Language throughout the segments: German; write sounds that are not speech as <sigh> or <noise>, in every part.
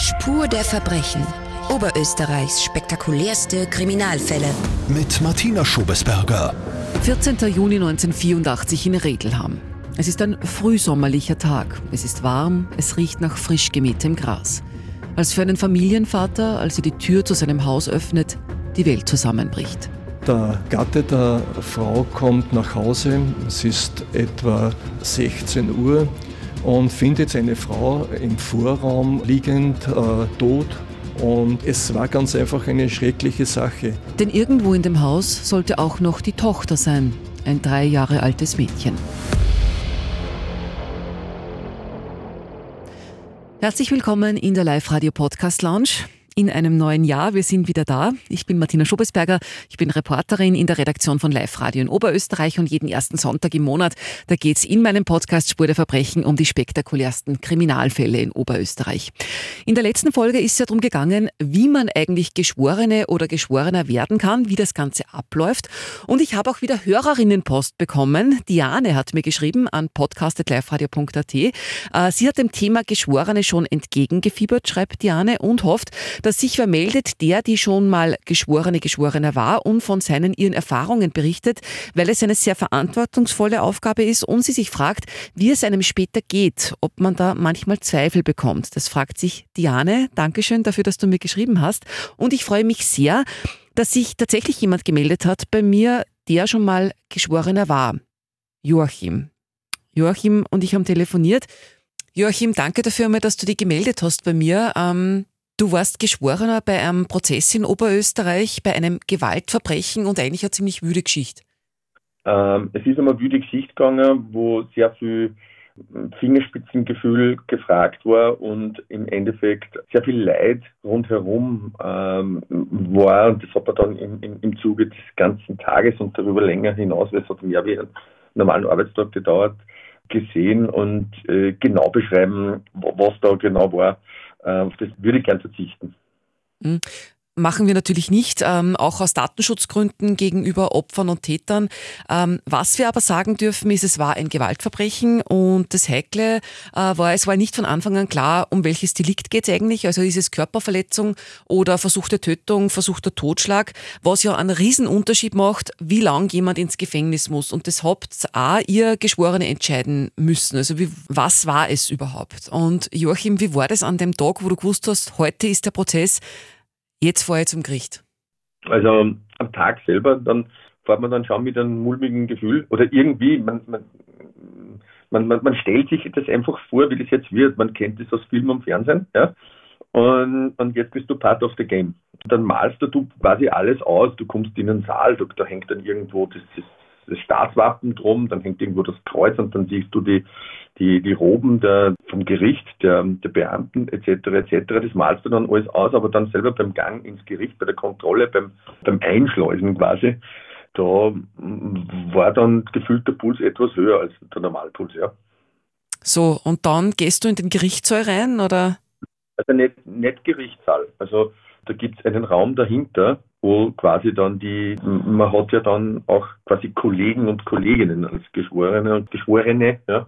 Spur der Verbrechen. Oberösterreichs spektakulärste Kriminalfälle. Mit Martina Schobesberger. 14. Juni 1984 in Regelham. Es ist ein frühsommerlicher Tag. Es ist warm, es riecht nach frisch gemähtem Gras. Als für einen Familienvater, als er die Tür zu seinem Haus öffnet, die Welt zusammenbricht. Der Gatte der Frau kommt nach Hause. Es ist etwa 16 Uhr und findet seine Frau im Vorraum liegend, äh, tot. Und es war ganz einfach eine schreckliche Sache. Denn irgendwo in dem Haus sollte auch noch die Tochter sein, ein drei Jahre altes Mädchen. Herzlich willkommen in der Live-Radio-Podcast Lounge in einem neuen Jahr. Wir sind wieder da. Ich bin Martina Schobesberger. Ich bin Reporterin in der Redaktion von Live Radio in Oberösterreich und jeden ersten Sonntag im Monat, da geht es in meinem Podcast Spur der Verbrechen um die spektakulärsten Kriminalfälle in Oberösterreich. In der letzten Folge ist es ja darum gegangen, wie man eigentlich Geschworene oder Geschworener werden kann, wie das Ganze abläuft. Und ich habe auch wieder Hörerinnenpost bekommen. Diane hat mir geschrieben an podcast.liveradio.at. Äh, sie hat dem Thema Geschworene schon entgegengefiebert, schreibt Diane, und hofft, dass sich vermeldet, der, die schon mal Geschworene, Geschworener war und von seinen ihren Erfahrungen berichtet, weil es eine sehr verantwortungsvolle Aufgabe ist und sie sich fragt, wie es einem später geht, ob man da manchmal Zweifel bekommt. Das fragt sich Diane. Dankeschön dafür, dass du mir geschrieben hast. Und ich freue mich sehr, dass sich tatsächlich jemand gemeldet hat bei mir, der schon mal Geschworener war. Joachim. Joachim und ich haben telefoniert. Joachim, danke dafür dass du dich gemeldet hast bei mir. Ähm, Du warst Geschworener bei einem Prozess in Oberösterreich, bei einem Gewaltverbrechen und eigentlich eine ziemlich wüde Geschichte. Ähm, es ist einmal wüde Geschichte gegangen, wo sehr viel Fingerspitzengefühl gefragt war und im Endeffekt sehr viel Leid rundherum ähm, war. Und das hat man dann im, im, im Zuge des ganzen Tages und darüber länger hinaus, weil es hat mehr wie einen normalen Arbeitstag gedauert, gesehen und äh, genau beschreiben, was da genau war. Äh, auf das würde ich gern verzichten. Machen wir natürlich nicht, ähm, auch aus Datenschutzgründen gegenüber Opfern und Tätern. Ähm, was wir aber sagen dürfen, ist, es war ein Gewaltverbrechen und das Heikle äh, war, es war nicht von Anfang an klar, um welches Delikt geht es eigentlich. Also ist es Körperverletzung oder versuchte Tötung, versuchter Totschlag, was ja einen Riesenunterschied macht, wie lang jemand ins Gefängnis muss. Und das habt auch ihr Geschworene entscheiden müssen. Also wie, was war es überhaupt? Und Joachim, wie war das an dem Tag, wo du gewusst hast, heute ist der Prozess, Jetzt fahre ich zum Gericht. Also am Tag selber, dann fährt man dann schon mit einem mulmigen Gefühl oder irgendwie, man, man, man, man, man stellt sich das einfach vor, wie das jetzt wird. Man kennt das aus Film und Fernsehen, ja. Und, und jetzt bist du part of the game. Dann malst du quasi alles aus. Du kommst in einen Saal, da, da hängt dann irgendwo das das Staatswappen drum, dann hängt irgendwo das Kreuz und dann siehst du die, die, die Roben der, vom Gericht, der, der Beamten etc. etc. Das malst du dann alles aus, aber dann selber beim Gang ins Gericht, bei der Kontrolle, beim, beim Einschleusen quasi, da war dann gefühlt der Puls etwas höher als der Normalpuls, ja. So, und dann gehst du in den Gerichtssaal rein, oder? Also nicht, nicht Gerichtssaal. Also da gibt es einen Raum dahinter, wo quasi dann die, man hat ja dann auch quasi Kollegen und Kolleginnen als Geschworene und Geschworene, ja.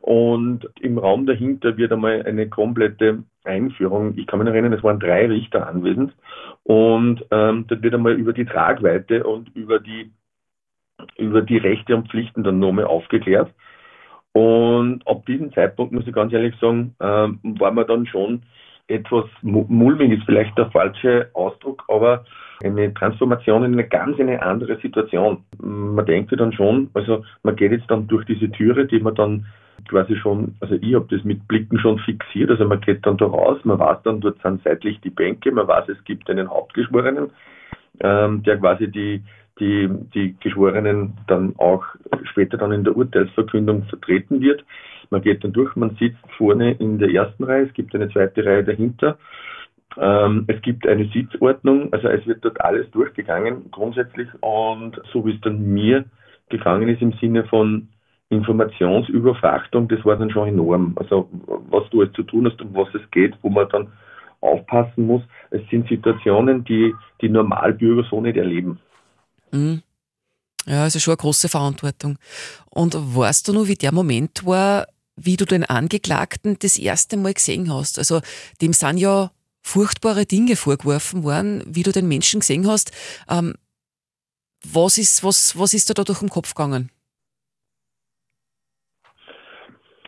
Und im Raum dahinter wird einmal eine komplette Einführung. Ich kann mich erinnern, es waren drei Richter anwesend. Und ähm, da wird einmal über die Tragweite und über die, über die Rechte und Pflichten dann nochmal aufgeklärt. Und ab diesem Zeitpunkt, muss ich ganz ehrlich sagen, ähm, war man dann schon etwas mulmig, ist vielleicht der falsche Ausdruck, aber eine Transformation in eine ganz eine andere Situation. Man denkt dann schon, also man geht jetzt dann durch diese Türe, die man dann quasi schon, also ich habe das mit Blicken schon fixiert, also man geht dann da raus, man weiß dann, dort sind seitlich die Bänke, man weiß, es gibt einen Hauptgeschworenen, ähm, der quasi die, die, die Geschworenen dann auch später dann in der Urteilsverkündung vertreten wird. Man geht dann durch, man sitzt vorne in der ersten Reihe, es gibt eine zweite Reihe dahinter ähm, es gibt eine Sitzordnung, also es wird dort alles durchgegangen grundsätzlich und so wie es dann mir gegangen ist im Sinne von Informationsüberfrachtung, das war dann schon enorm. Also was du jetzt zu tun hast und was es geht, wo man dann aufpassen muss. Es sind Situationen, die die Normalbürger so nicht erleben. Mhm. Ja, also schon eine große Verantwortung. Und weißt du nur, wie der Moment war, wie du den Angeklagten das erste Mal gesehen hast. Also dem sind ja furchtbare Dinge vorgeworfen worden, wie du den Menschen gesehen hast. Ähm, was, ist, was, was ist da, da durch den Kopf gegangen?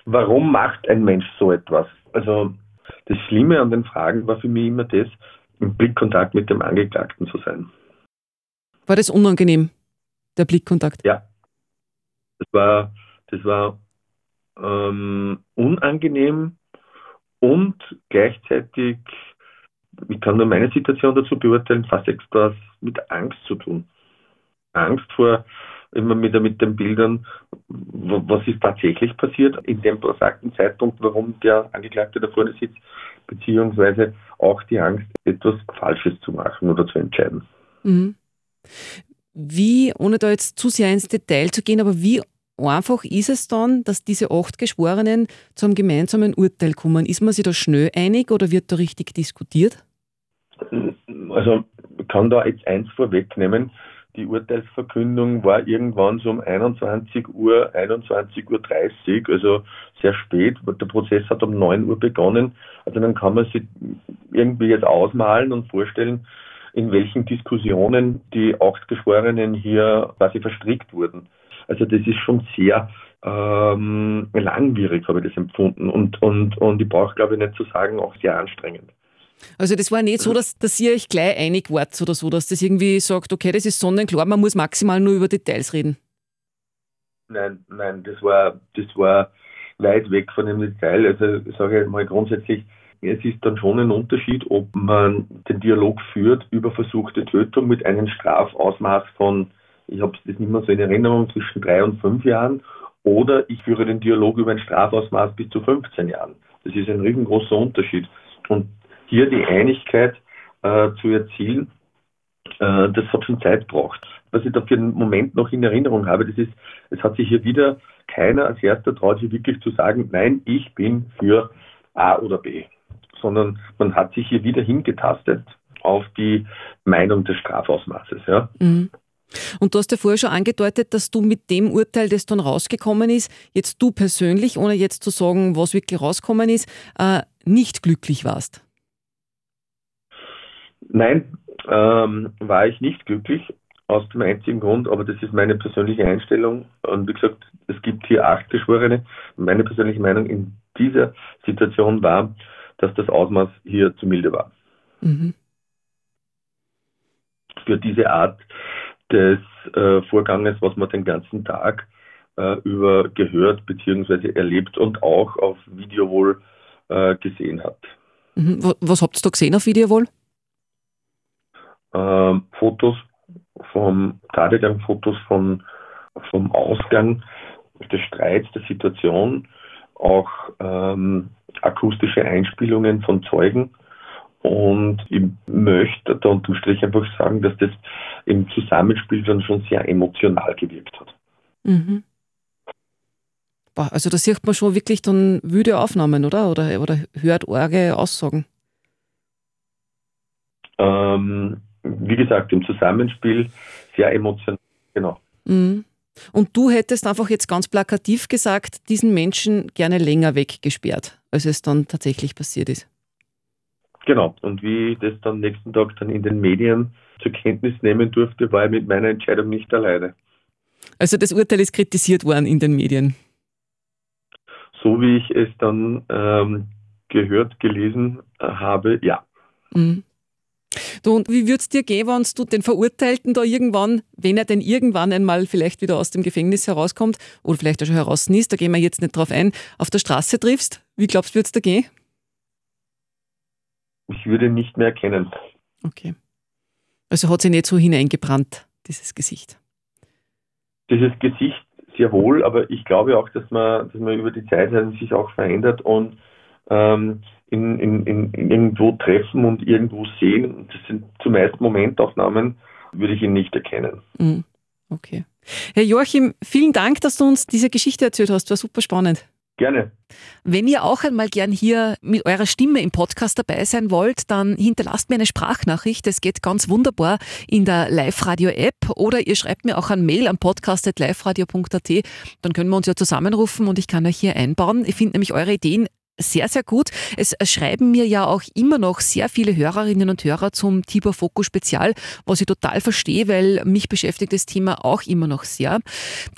Warum macht ein Mensch so etwas? Also das Schlimme an den Fragen war für mich immer das, im Blickkontakt mit dem Angeklagten zu sein. War das unangenehm, der Blickkontakt? Ja. Das war, das war ähm, unangenehm und gleichzeitig, ich kann nur meine Situation dazu beurteilen, fast etwas mit Angst zu tun. Angst vor, immer wieder mit den Bildern, was ist tatsächlich passiert in dem besagten Zeitpunkt, warum der Angeklagte da vorne sitzt, beziehungsweise auch die Angst, etwas Falsches zu machen oder zu entscheiden. Mhm. Wie, ohne da jetzt zu sehr ins Detail zu gehen, aber wie einfach ist es dann, dass diese acht Geschworenen zu einem gemeinsamen Urteil kommen? Ist man sich da schnell einig oder wird da richtig diskutiert? Also ich kann da jetzt eins vorwegnehmen. Die Urteilsverkündung war irgendwann so um 21 Uhr, 21.30 Uhr, also sehr spät. Der Prozess hat um 9 Uhr begonnen. Also dann kann man sich irgendwie jetzt ausmalen und vorstellen, in welchen Diskussionen die acht Geschworenen hier quasi verstrickt wurden. Also das ist schon sehr ähm, langwierig, habe ich das empfunden. Und, und, und ich brauche, glaube ich, nicht zu sagen, auch sehr anstrengend. Also das war nicht so, dass, dass ihr euch gleich einig wart oder so, dass das irgendwie sagt, okay, das ist sonnenklar, man muss maximal nur über Details reden. Nein, nein, das war, das war weit weg von dem Detail. Also ich sage mal grundsätzlich, es ist dann schon ein Unterschied, ob man den Dialog führt über versuchte Tötung mit einem Strafausmaß von ich habe das nicht mehr so in Erinnerung, zwischen drei und fünf Jahren, oder ich führe den Dialog über ein Strafausmaß bis zu 15 Jahren. Das ist ein riesengroßer Unterschied. Und hier die Einigkeit äh, zu erzielen, äh, das hat schon Zeit gebraucht. Was ich da für einen Moment noch in Erinnerung habe, das ist, es hat sich hier wieder keiner als erster traut, hier wirklich zu sagen, nein, ich bin für A oder B, sondern man hat sich hier wieder hingetastet auf die Meinung des Strafausmaßes. Ja. Mhm. Und du hast ja vorher schon angedeutet, dass du mit dem Urteil, das dann rausgekommen ist, jetzt du persönlich, ohne jetzt zu sagen, was wirklich rausgekommen ist, äh, nicht glücklich warst. Nein, ähm, war ich nicht glücklich, aus dem einzigen Grund, aber das ist meine persönliche Einstellung. Und wie gesagt, es gibt hier acht Geschworene. Meine persönliche Meinung in dieser Situation war, dass das Ausmaß hier zu milde war. Mhm. Für diese Art des äh, Vorganges, was man den ganzen Tag äh, über gehört bzw. erlebt und auch auf Video wohl äh, gesehen hat. Mhm. Was habt ihr da gesehen auf Video wohl? Ähm, Fotos vom Tategang, Fotos von, vom Ausgang des Streits, der Situation, auch ähm, akustische Einspielungen von Zeugen und ich möchte da unterm Strich einfach sagen, dass das im Zusammenspiel dann schon sehr emotional gewirkt hat. Mhm. Boah, also da sieht man schon wirklich dann wüde Aufnahmen, oder? Oder, oder hört arge Aussagen? Ähm, wie gesagt, im Zusammenspiel sehr emotional, genau. Mhm. Und du hättest einfach jetzt ganz plakativ gesagt, diesen Menschen gerne länger weggesperrt, als es dann tatsächlich passiert ist. Genau. Und wie ich das dann nächsten Tag dann in den Medien zur Kenntnis nehmen durfte, war ich mit meiner Entscheidung nicht alleine. Also das Urteil ist kritisiert worden in den Medien. So wie ich es dann ähm, gehört, gelesen äh, habe, ja. Mhm. Du, und wie würde es dir gehen, wenn du den Verurteilten da irgendwann, wenn er denn irgendwann einmal vielleicht wieder aus dem Gefängnis herauskommt oder vielleicht auch schon heraus ist, da gehen wir jetzt nicht drauf ein, auf der Straße triffst? Wie glaubst du, wird es da gehen? Ich würde ihn nicht mehr erkennen. Okay. Also hat sich nicht so hineingebrannt, dieses Gesicht. Dieses Gesicht sehr wohl, aber ich glaube auch, dass man, dass man über die Zeit sich auch verändert und ähm, in, in, in, irgendwo treffen und irgendwo sehen. Das sind zumeist Momentaufnahmen, würde ich ihn nicht erkennen. Mhm. Okay. Herr Joachim, vielen Dank, dass du uns diese Geschichte erzählt hast. War super spannend. Gerne. Wenn ihr auch einmal gern hier mit eurer Stimme im Podcast dabei sein wollt, dann hinterlasst mir eine Sprachnachricht. Das geht ganz wunderbar in der Live-Radio-App oder ihr schreibt mir auch ein Mail am podcast.liveradio.at. Dann können wir uns ja zusammenrufen und ich kann euch hier einbauen. Ich finde nämlich eure Ideen sehr, sehr gut. Es schreiben mir ja auch immer noch sehr viele Hörerinnen und Hörer zum Tibor Fokus Spezial, was ich total verstehe, weil mich beschäftigt das Thema auch immer noch sehr.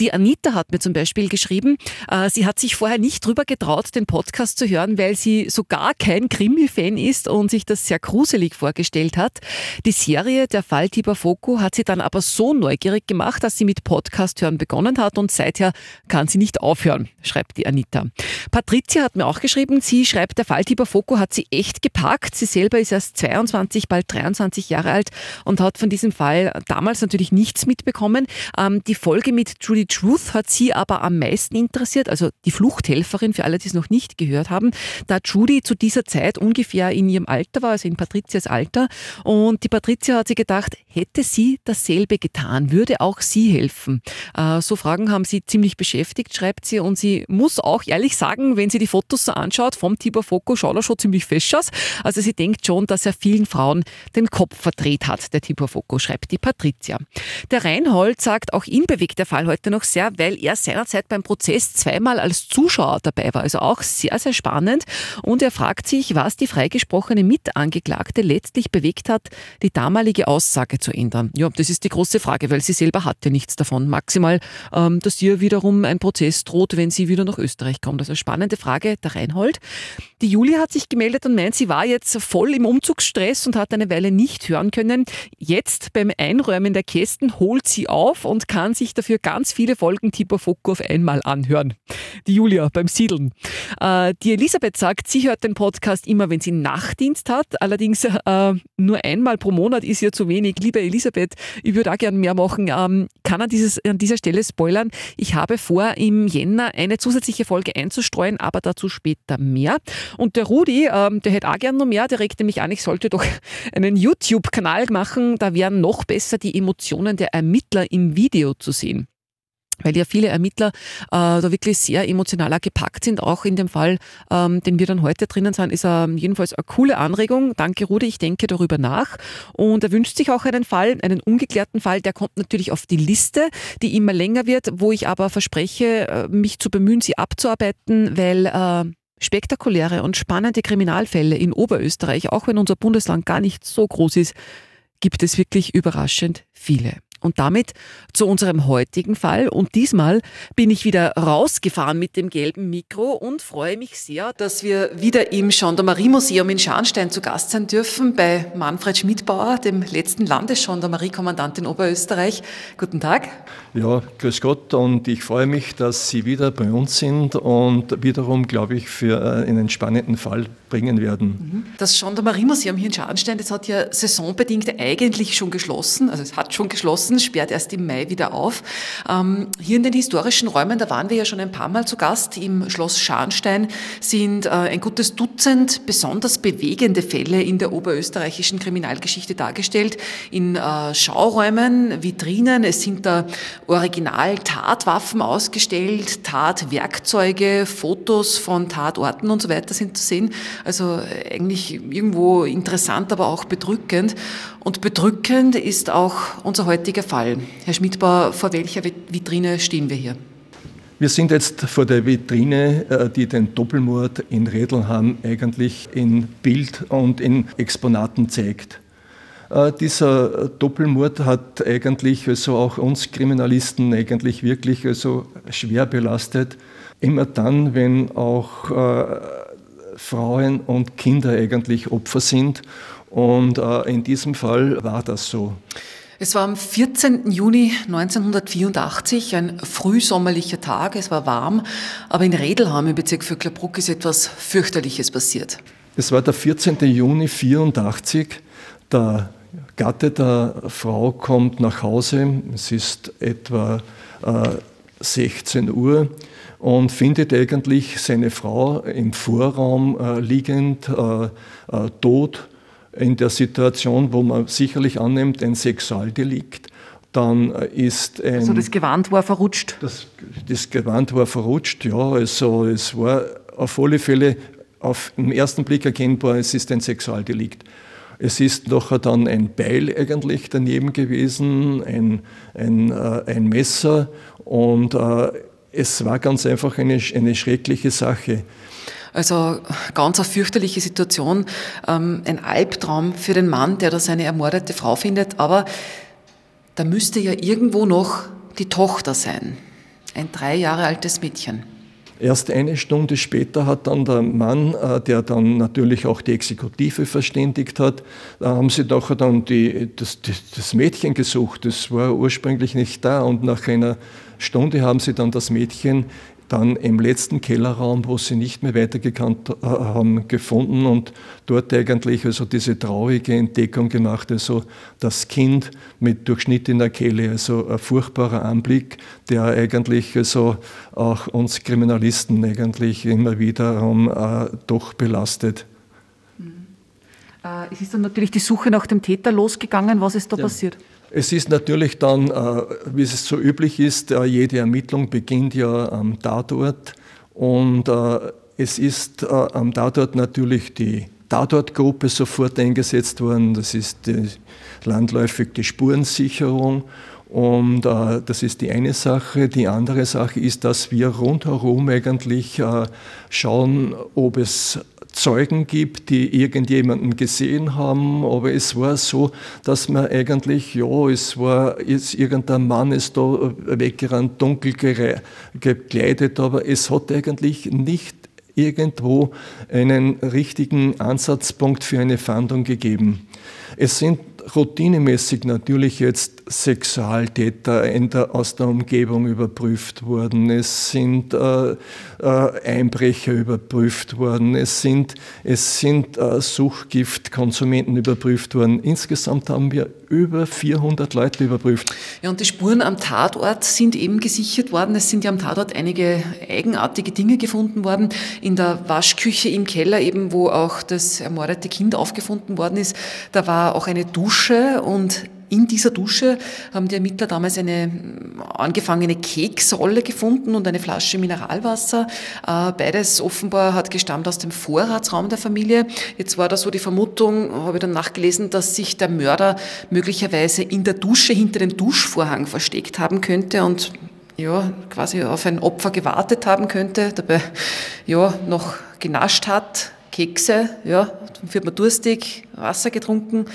Die Anita hat mir zum Beispiel geschrieben, äh, sie hat sich vorher nicht drüber getraut, den Podcast zu hören, weil sie so gar kein Krimi-Fan ist und sich das sehr gruselig vorgestellt hat. Die Serie Der Fall Tibor Foku hat sie dann aber so neugierig gemacht, dass sie mit Podcast hören begonnen hat und seither kann sie nicht aufhören, schreibt die Anita. Patricia hat mir auch geschrieben, geschrieben. Sie schreibt, der Falltieber Foko hat sie echt gepackt. Sie selber ist erst 22, bald 23 Jahre alt und hat von diesem Fall damals natürlich nichts mitbekommen. Ähm, die Folge mit Judy Truth hat sie aber am meisten interessiert, also die Fluchthelferin, für alle, die es noch nicht gehört haben, da Judy zu dieser Zeit ungefähr in ihrem Alter war, also in Patrizias Alter. Und die Patricia hat sich gedacht, hätte sie dasselbe getan, würde auch sie helfen. Äh, so Fragen haben sie ziemlich beschäftigt, schreibt sie. Und sie muss auch ehrlich sagen, wenn sie die Fotos so anschaut, anschaut, vom Tibor Foko schaut er schon ziemlich fesch aus. Also sie denkt schon, dass er vielen Frauen den Kopf verdreht hat, der Tibor Foko, schreibt die Patricia. Der Reinhold sagt, auch ihn bewegt der Fall heute noch sehr, weil er seinerzeit beim Prozess zweimal als Zuschauer dabei war. Also auch sehr, sehr spannend. Und er fragt sich, was die freigesprochene Mitangeklagte letztlich bewegt hat, die damalige Aussage zu ändern. Ja, das ist die große Frage, weil sie selber hatte nichts davon. Maximal, ähm, dass ihr wiederum ein Prozess droht, wenn sie wieder nach Österreich kommt. Also spannende Frage, der Reinhold gemeldet. Die Julia hat sich gemeldet und meint, sie war jetzt voll im Umzugsstress und hat eine Weile nicht hören können. Jetzt beim Einräumen der Kästen holt sie auf und kann sich dafür ganz viele Folgen Tipo Foco auf einmal anhören. Die Julia beim Siedeln. Äh, die Elisabeth sagt, sie hört den Podcast immer, wenn sie Nachtdienst hat. Allerdings äh, nur einmal pro Monat ist ihr zu wenig. Liebe Elisabeth, ich würde auch gerne mehr machen. Ähm, kann an, dieses, an dieser Stelle spoilern. Ich habe vor, im Jänner eine zusätzliche Folge einzustreuen, aber dazu später mehr. Und der Rudi, ähm, der hätte auch gern noch mehr, der regte mich an, ich sollte doch <laughs> einen YouTube-Kanal machen, da wären noch besser die Emotionen der Ermittler im Video zu sehen weil ja viele Ermittler äh, da wirklich sehr emotional gepackt sind. Auch in dem Fall, ähm, den wir dann heute drinnen sind, ist er jedenfalls eine coole Anregung. Danke, Rudi, ich denke darüber nach. Und er wünscht sich auch einen Fall, einen ungeklärten Fall, der kommt natürlich auf die Liste, die immer länger wird, wo ich aber verspreche, äh, mich zu bemühen, sie abzuarbeiten, weil äh, spektakuläre und spannende Kriminalfälle in Oberösterreich, auch wenn unser Bundesland gar nicht so groß ist, gibt es wirklich überraschend viele. Und damit zu unserem heutigen Fall. Und diesmal bin ich wieder rausgefahren mit dem gelben Mikro und freue mich sehr, dass wir wieder im Gendarmerie-Museum in Scharnstein zu Gast sein dürfen bei Manfred Schmidbauer, dem letzten Landesgendarmerie-Kommandant in Oberösterreich. Guten Tag. Ja, grüß Gott und ich freue mich, dass Sie wieder bei uns sind und wiederum, glaube ich, für äh, einen spannenden Fall bringen werden. Mhm. Das Gendarmerie-Museum hier in Scharnstein, das hat ja saisonbedingt eigentlich schon geschlossen, also es hat schon geschlossen, sperrt erst im Mai wieder auf. Ähm, hier in den historischen Räumen, da waren wir ja schon ein paar Mal zu Gast, im Schloss Scharnstein sind äh, ein gutes Dutzend besonders bewegende Fälle in der oberösterreichischen Kriminalgeschichte dargestellt, in äh, Schauräumen, Vitrinen, es sind da Original-Tatwaffen ausgestellt, Tatwerkzeuge, Fotos von Tatorten und so weiter sind zu sehen. Also eigentlich irgendwo interessant, aber auch bedrückend. Und bedrückend ist auch unser heutiger Fall. Herr Schmidbauer, vor welcher Vitrine stehen wir hier? Wir sind jetzt vor der Vitrine, äh, die den Doppelmord in Redlham eigentlich in Bild und in Exponaten zeigt. Äh, dieser Doppelmord hat eigentlich also auch uns Kriminalisten eigentlich wirklich also schwer belastet. Immer dann, wenn auch äh, Frauen und Kinder eigentlich Opfer sind. Und äh, in diesem Fall war das so. Es war am 14. Juni 1984, ein frühsommerlicher Tag, es war warm, aber in Redelham im Bezirk Vöcklerbruck ist etwas fürchterliches passiert. Es war der 14. Juni 1984, der Gatte der Frau kommt nach Hause, es ist etwa äh, 16 Uhr und findet eigentlich seine Frau im Vorraum äh, liegend, äh, äh, tot, in der Situation, wo man sicherlich annimmt, ein Sexualdelikt. Dann ist ein. Also das Gewand war verrutscht? Das, das Gewand war verrutscht, ja. Also es war auf alle Fälle auf den ersten Blick erkennbar, es ist ein Sexualdelikt. Es ist nachher dann ein Beil eigentlich daneben gewesen, ein, ein, äh, ein Messer und äh, es war ganz einfach eine, eine schreckliche Sache. Also ganz eine fürchterliche Situation, ähm, ein Albtraum für den Mann, der da seine ermordete Frau findet, aber da müsste ja irgendwo noch die Tochter sein, ein drei Jahre altes Mädchen. Erst eine Stunde später hat dann der Mann, äh, der dann natürlich auch die Exekutive verständigt hat, da haben sie doch dann die, das, das Mädchen gesucht. Das war ursprünglich nicht da und nach einer Stunde haben sie dann das Mädchen dann im letzten Kellerraum, wo sie nicht mehr weitergekannt äh, haben, gefunden und dort eigentlich also diese traurige Entdeckung gemacht, also das Kind mit durchschnittener Kehle, also ein furchtbarer Anblick, der eigentlich also auch uns Kriminalisten eigentlich immer wieder äh, doch belastet. Äh, es ist dann natürlich die Suche nach dem Täter losgegangen. Was ist da ja. passiert? Es ist natürlich dann, äh, wie es so üblich ist, äh, jede Ermittlung beginnt ja am Tatort und äh, es ist am Tatort natürlich die Tatortgruppe sofort eingesetzt worden. Das ist die, landläufig die Spurensicherung und das ist die eine Sache. Die andere Sache ist, dass wir rundherum eigentlich schauen, ob es Zeugen gibt, die irgendjemanden gesehen haben, aber es war so, dass man eigentlich, ja, es war jetzt irgendein Mann ist da weggerannt, dunkel gekleidet, aber es hat eigentlich nicht irgendwo einen richtigen Ansatzpunkt für eine Fahndung gegeben. Es sind routinemäßig natürlich jetzt Sexualtäter der, aus der Umgebung überprüft worden. Es sind äh, äh, Einbrecher überprüft worden. Es sind, es sind äh, Suchgiftkonsumenten überprüft worden. Insgesamt haben wir über 400 Leute überprüft. Ja, und die Spuren am Tatort sind eben gesichert worden. Es sind ja am Tatort einige eigenartige Dinge gefunden worden. In der Waschküche im Keller eben, wo auch das ermordete Kind aufgefunden worden ist, da war auch eine Dusche und in dieser Dusche haben die Ermittler damals eine angefangene Keksrolle gefunden und eine Flasche Mineralwasser. Äh, beides offenbar hat gestammt aus dem Vorratsraum der Familie. Jetzt war da so die Vermutung, habe ich dann nachgelesen, dass sich der Mörder möglicherweise in der Dusche hinter dem Duschvorhang versteckt haben könnte und ja, quasi auf ein Opfer gewartet haben könnte, dabei ja noch genascht hat, Kekse, ja, dann wird man durstig, Wasser getrunken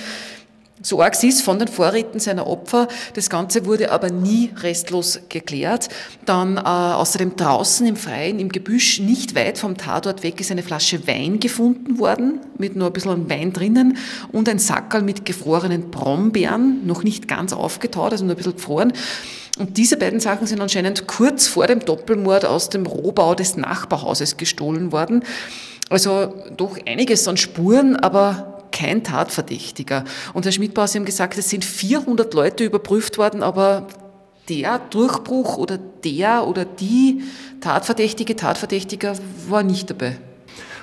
so arg ist von den Vorräten seiner Opfer. Das Ganze wurde aber nie restlos geklärt. Dann äh, außerdem draußen im Freien, im Gebüsch, nicht weit vom Tatort weg, ist eine Flasche Wein gefunden worden, mit nur ein bisschen Wein drinnen und ein Sackerl mit gefrorenen Brombeeren, noch nicht ganz aufgetaut, also nur ein bisschen gefroren. Und diese beiden Sachen sind anscheinend kurz vor dem Doppelmord aus dem Rohbau des Nachbarhauses gestohlen worden. Also doch einiges an Spuren, aber kein Tatverdächtiger. Und Herr Schmidbauer, Sie haben gesagt, es sind 400 Leute überprüft worden, aber der Durchbruch oder der oder die Tatverdächtige, Tatverdächtiger war nicht dabei.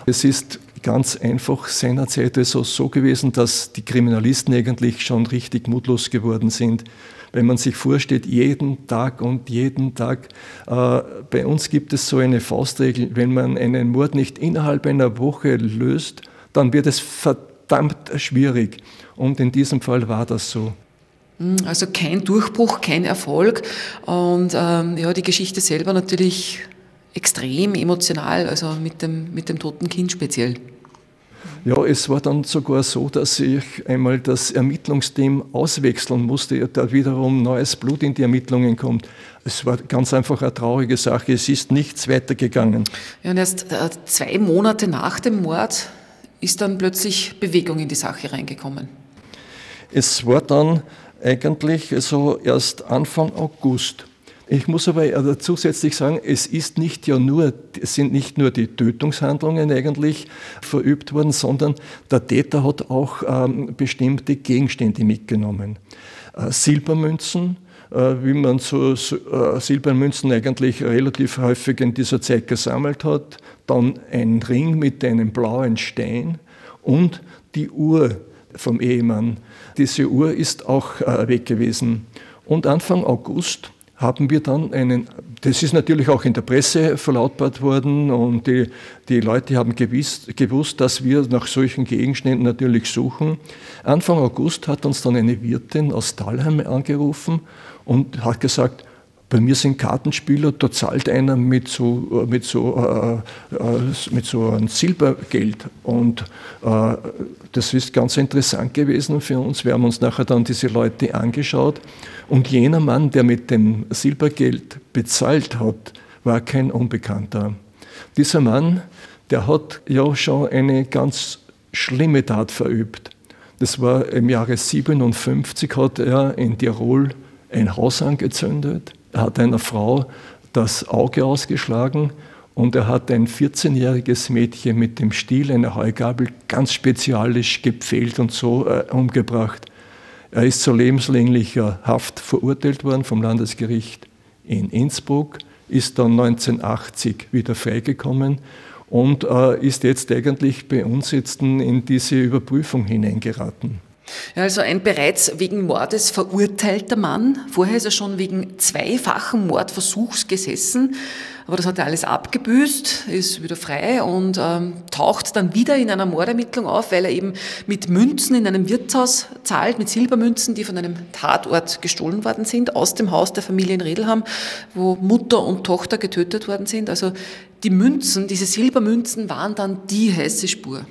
Es ist ganz einfach seinerzeit also so gewesen, dass die Kriminalisten eigentlich schon richtig mutlos geworden sind. Wenn man sich vorstellt, jeden Tag und jeden Tag, äh, bei uns gibt es so eine Faustregel, wenn man einen Mord nicht innerhalb einer Woche löst, dann wird es verdammt verdammt schwierig. Und in diesem Fall war das so. Hm, also kein Durchbruch, kein Erfolg. Und ähm, ja, die Geschichte selber natürlich extrem emotional, also mit dem, mit dem toten Kind speziell. Ja, es war dann sogar so, dass ich einmal das Ermittlungsteam auswechseln musste, da wiederum neues Blut in die Ermittlungen kommt. Es war ganz einfach eine traurige Sache. Es ist nichts weitergegangen. Ja, und erst äh, zwei Monate nach dem Mord ist dann plötzlich Bewegung in die Sache reingekommen? Es war dann eigentlich so erst Anfang August. Ich muss aber zusätzlich sagen, es ist nicht ja nur, es sind nicht nur die Tötungshandlungen eigentlich verübt worden, sondern der Täter hat auch ähm, bestimmte Gegenstände mitgenommen. Äh, Silbermünzen, wie man so, so äh, Silbermünzen eigentlich relativ häufig in dieser Zeit gesammelt hat, dann ein Ring mit einem blauen Stein und die Uhr vom Ehemann. Diese Uhr ist auch äh, weg gewesen. Und Anfang August haben wir dann einen, das ist natürlich auch in der Presse verlautbart worden und die, die Leute haben gewiss, gewusst, dass wir nach solchen Gegenständen natürlich suchen. Anfang August hat uns dann eine Wirtin aus Talheim angerufen und hat gesagt, bei mir sind Kartenspieler, da zahlt einer mit so, mit so, äh, äh, mit so einem Silbergeld. Und äh, das ist ganz interessant gewesen für uns. Wir haben uns nachher dann diese Leute angeschaut. Und jener Mann, der mit dem Silbergeld bezahlt hat, war kein Unbekannter. Dieser Mann, der hat ja schon eine ganz schlimme Tat verübt. Das war im Jahre 57 hat er in Tirol ein Haus angezündet. Er hat einer Frau das Auge ausgeschlagen und er hat ein 14-jähriges Mädchen mit dem Stiel einer Heugabel ganz spezialisch gepfählt und so äh, umgebracht. Er ist zu lebenslänglicher Haft verurteilt worden vom Landesgericht in Innsbruck, ist dann 1980 wieder freigekommen und äh, ist jetzt eigentlich bei uns jetzt in diese Überprüfung hineingeraten. Ja, also ein bereits wegen Mordes verurteilter Mann. Vorher ist er schon wegen zweifachen Mordversuchs gesessen. Aber das hat er alles abgebüßt, ist wieder frei und ähm, taucht dann wieder in einer Mordermittlung auf, weil er eben mit Münzen in einem Wirtshaus zahlt, mit Silbermünzen, die von einem Tatort gestohlen worden sind, aus dem Haus der Familie in Redelham, wo Mutter und Tochter getötet worden sind. Also die Münzen, diese Silbermünzen waren dann die heiße Spur.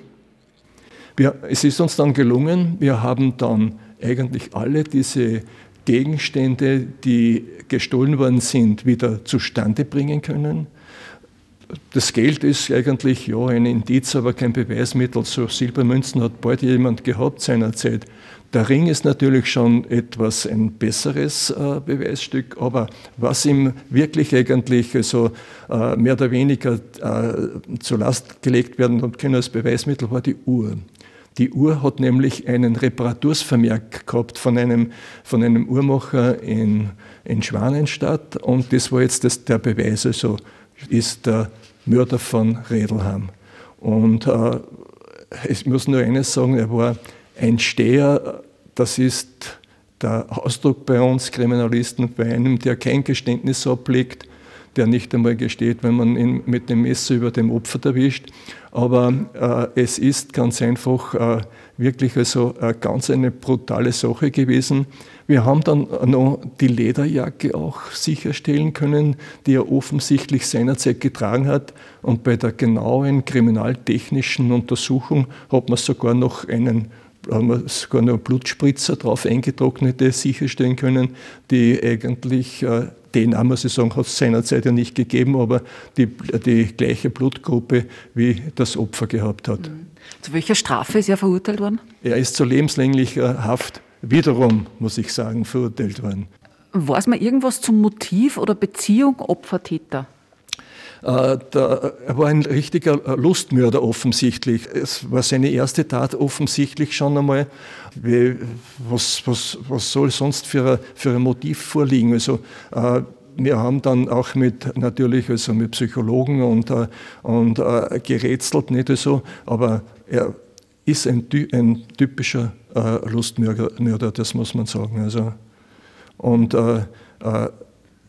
Wir, es ist uns dann gelungen, wir haben dann eigentlich alle diese Gegenstände, die gestohlen worden sind, wieder zustande bringen können. Das Geld ist eigentlich ja ein Indiz, aber kein Beweismittel. So Silbermünzen hat bald jemand gehabt seinerzeit. Der Ring ist natürlich schon etwas ein besseres äh, Beweisstück, aber was ihm wirklich eigentlich also, äh, mehr oder weniger äh, zur Last gelegt werden und können als Beweismittel war die Uhr. Die Uhr hat nämlich einen Reparatursvermerk gehabt von einem, von einem Uhrmacher in, in Schwanenstadt und das war jetzt das, der Beweis, also ist der Mörder von Redelham. Und äh, ich muss nur eines sagen, er war ein Steher, das ist der Ausdruck bei uns Kriminalisten, bei einem, der kein Geständnis ablegt, der nicht einmal gesteht, wenn man ihn mit dem Messer über dem Opfer erwischt. Aber äh, es ist ganz einfach äh, wirklich also äh, ganz eine brutale Sache gewesen. Wir haben dann noch die Lederjacke auch sicherstellen können, die er offensichtlich seinerzeit getragen hat. Und bei der genauen kriminaltechnischen Untersuchung hat man sogar noch einen haben wir sogar noch Blutspritzer drauf eingetrocknete sicherstellen können, die eigentlich äh, DNA, muss ich sagen, hat es seinerzeit ja nicht gegeben, aber die, die gleiche Blutgruppe wie das Opfer gehabt hat. Mhm. Zu welcher Strafe ist er verurteilt worden? Er ist zu lebenslänglicher Haft wiederum, muss ich sagen, verurteilt worden. Weiß man irgendwas zum Motiv oder Beziehung Opfer-Täter? Äh, er war ein richtiger Lustmörder offensichtlich. Es war seine erste Tat offensichtlich schon einmal. Wie, was, was, was soll sonst für ein, für ein Motiv vorliegen? Also, äh, wir haben dann auch mit natürlich also mit Psychologen und, äh, und äh, gerätselt, nicht so, aber er ist ein, ein typischer äh, Lustmörder, das muss man sagen. Also, und äh, äh,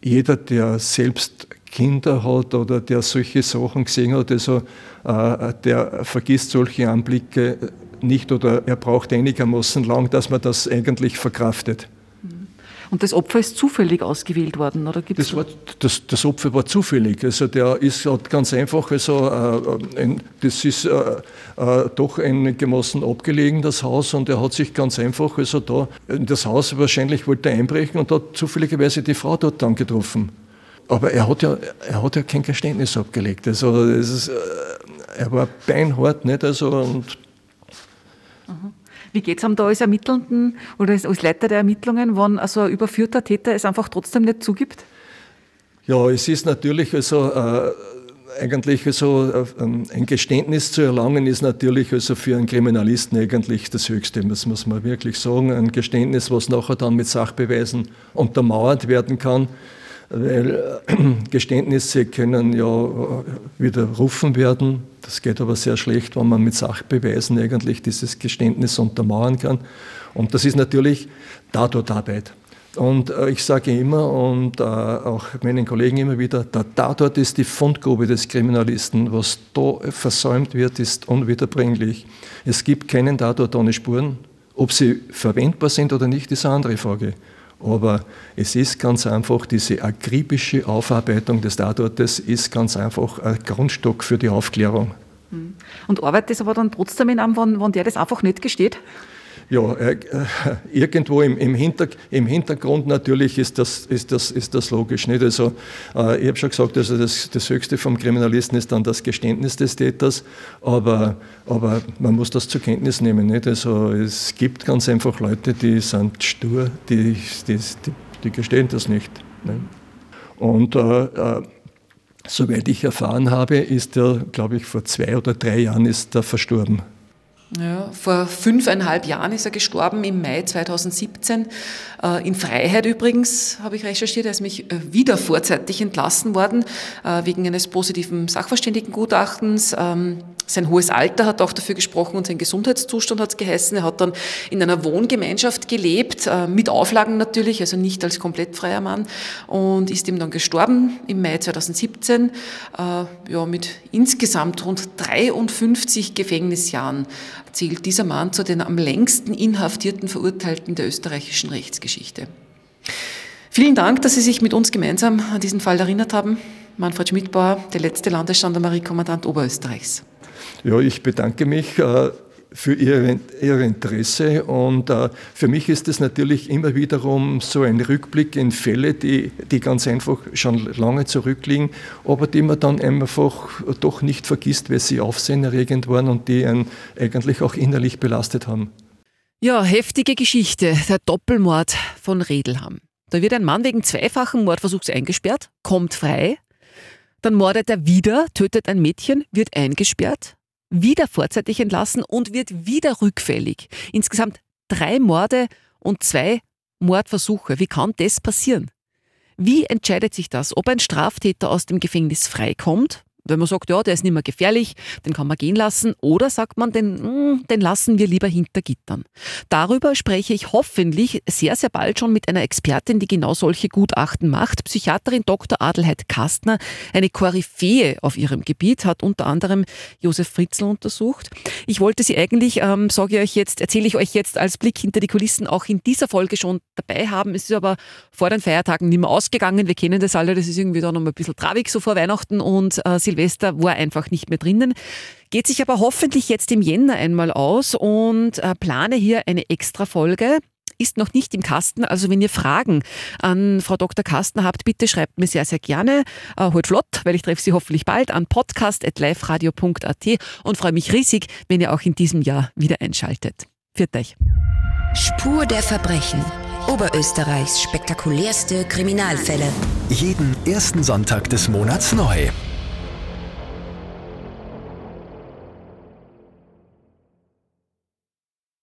jeder, der selbst Kinder hat oder der solche Sachen gesehen hat, also, äh, der vergisst solche Anblicke nicht oder er braucht einigermaßen lang, dass man das eigentlich verkraftet. Und das Opfer ist zufällig ausgewählt worden, oder gibt's das, war, das, das Opfer war zufällig. Also der ist ganz einfach, also äh, ein, das ist äh, äh, doch einigermaßen abgelegen, das Haus, und er hat sich ganz einfach, also da in das Haus wahrscheinlich wollte er einbrechen und hat zufälligerweise die Frau dort dann getroffen. Aber er hat ja, er hat ja kein Geständnis abgelegt. Also ist, äh, er war beinhart, nicht? Also, und. Wie geht es ihm da als Ermittelnden oder als Leiter der Ermittlungen, wenn also ein überführter Täter es einfach trotzdem nicht zugibt? Ja, es ist natürlich also äh, eigentlich also äh, ein Geständnis zu erlangen ist natürlich also für einen Kriminalisten eigentlich das Höchste, das muss man wirklich sagen. Ein Geständnis, was nachher dann mit Sachbeweisen untermauert werden kann weil äh, <clears throat> Geständnisse können ja äh, widerrufen werden. Das geht aber sehr schlecht, wenn man mit Sachbeweisen eigentlich dieses Geständnis untermauern kann. Und das ist natürlich Tatortarbeit. Und äh, ich sage immer und auch meinen Kollegen immer wieder, der Tatort ist die Fundgrube des Kriminalisten. Was da versäumt wird, ist unwiederbringlich. Es gibt keinen Tatort ohne Spuren. Ob sie verwendbar sind oder nicht, ist eine andere Frage. Aber es ist ganz einfach, diese akribische Aufarbeitung des Tatortes ist ganz einfach ein Grundstock für die Aufklärung. Und arbeitet das aber dann trotzdem in einem, wenn, wenn der das einfach nicht gesteht? Ja, äh, irgendwo im, im, Hinter, im, Hintergrund natürlich ist das, ist das, ist das logisch. Nicht? Also, äh, ich habe schon gesagt, also das, das Höchste vom Kriminalisten ist dann das Geständnis des Täters, aber, aber man muss das zur Kenntnis nehmen. Nicht? Also, es gibt ganz einfach Leute, die sind stur, die, die, die, die gestehen das nicht. nicht? Und äh, äh, soweit ich erfahren habe, ist er, glaube ich, vor zwei oder drei Jahren ist er verstorben. Ja, vor fünfeinhalb Jahren ist er gestorben, im Mai 2017. Äh, in Freiheit übrigens, habe ich recherchiert. Er ist mich äh, wieder vorzeitig entlassen worden, äh, wegen eines positiven Sachverständigengutachtens. Ähm, sein hohes Alter hat auch dafür gesprochen und sein Gesundheitszustand hat es geheißen. Er hat dann in einer Wohngemeinschaft gelebt, mit Auflagen natürlich, also nicht als komplett freier Mann und ist ihm dann gestorben im Mai 2017, ja, mit insgesamt rund 53 Gefängnisjahren zählt dieser Mann zu den am längsten inhaftierten Verurteilten der österreichischen Rechtsgeschichte. Vielen Dank, dass Sie sich mit uns gemeinsam an diesen Fall erinnert haben. Manfred Schmidbauer, der letzte Landesgendarmeriekommandant Oberösterreichs. Ja, ich bedanke mich. Für ihr, ihr Interesse. Und äh, für mich ist es natürlich immer wiederum so ein Rückblick in Fälle, die, die ganz einfach schon lange zurückliegen, aber die man dann einfach doch nicht vergisst, weil sie aufsehenerregend waren und die einen eigentlich auch innerlich belastet haben. Ja, heftige Geschichte, der Doppelmord von Redelham. Da wird ein Mann wegen zweifachen Mordversuchs eingesperrt, kommt frei, dann mordet er wieder, tötet ein Mädchen, wird eingesperrt, wieder vorzeitig entlassen und wird wieder rückfällig. Insgesamt drei Morde und zwei Mordversuche. Wie kann das passieren? Wie entscheidet sich das, ob ein Straftäter aus dem Gefängnis freikommt wenn man sagt, ja, der ist nicht mehr gefährlich, den kann man gehen lassen, oder sagt man, den, hm, den lassen wir lieber hinter Gittern. Darüber spreche ich hoffentlich sehr, sehr bald schon mit einer Expertin, die genau solche Gutachten macht. Psychiaterin Dr. Adelheid Kastner, eine Koryphäe auf ihrem Gebiet, hat unter anderem Josef Fritzl untersucht. Ich wollte sie eigentlich, ähm, sage ich euch jetzt, erzähle ich euch jetzt als Blick hinter die Kulissen auch in dieser Folge schon dabei haben. Es ist aber vor den Feiertagen nicht mehr ausgegangen. Wir kennen das alle, das ist irgendwie da noch ein bisschen traurig so vor Weihnachten und äh, war einfach nicht mehr drinnen. Geht sich aber hoffentlich jetzt im Jänner einmal aus und äh, plane hier eine extra Folge ist noch nicht im Kasten. Also wenn ihr Fragen an Frau Dr. Kasten habt, bitte schreibt mir sehr, sehr gerne. Äh, heute flott, weil ich treffe Sie hoffentlich bald an podcast.liferadio.at und freue mich riesig, wenn ihr auch in diesem Jahr wieder einschaltet. Viert euch. Spur der Verbrechen. Oberösterreichs spektakulärste Kriminalfälle. Jeden ersten Sonntag des Monats neu.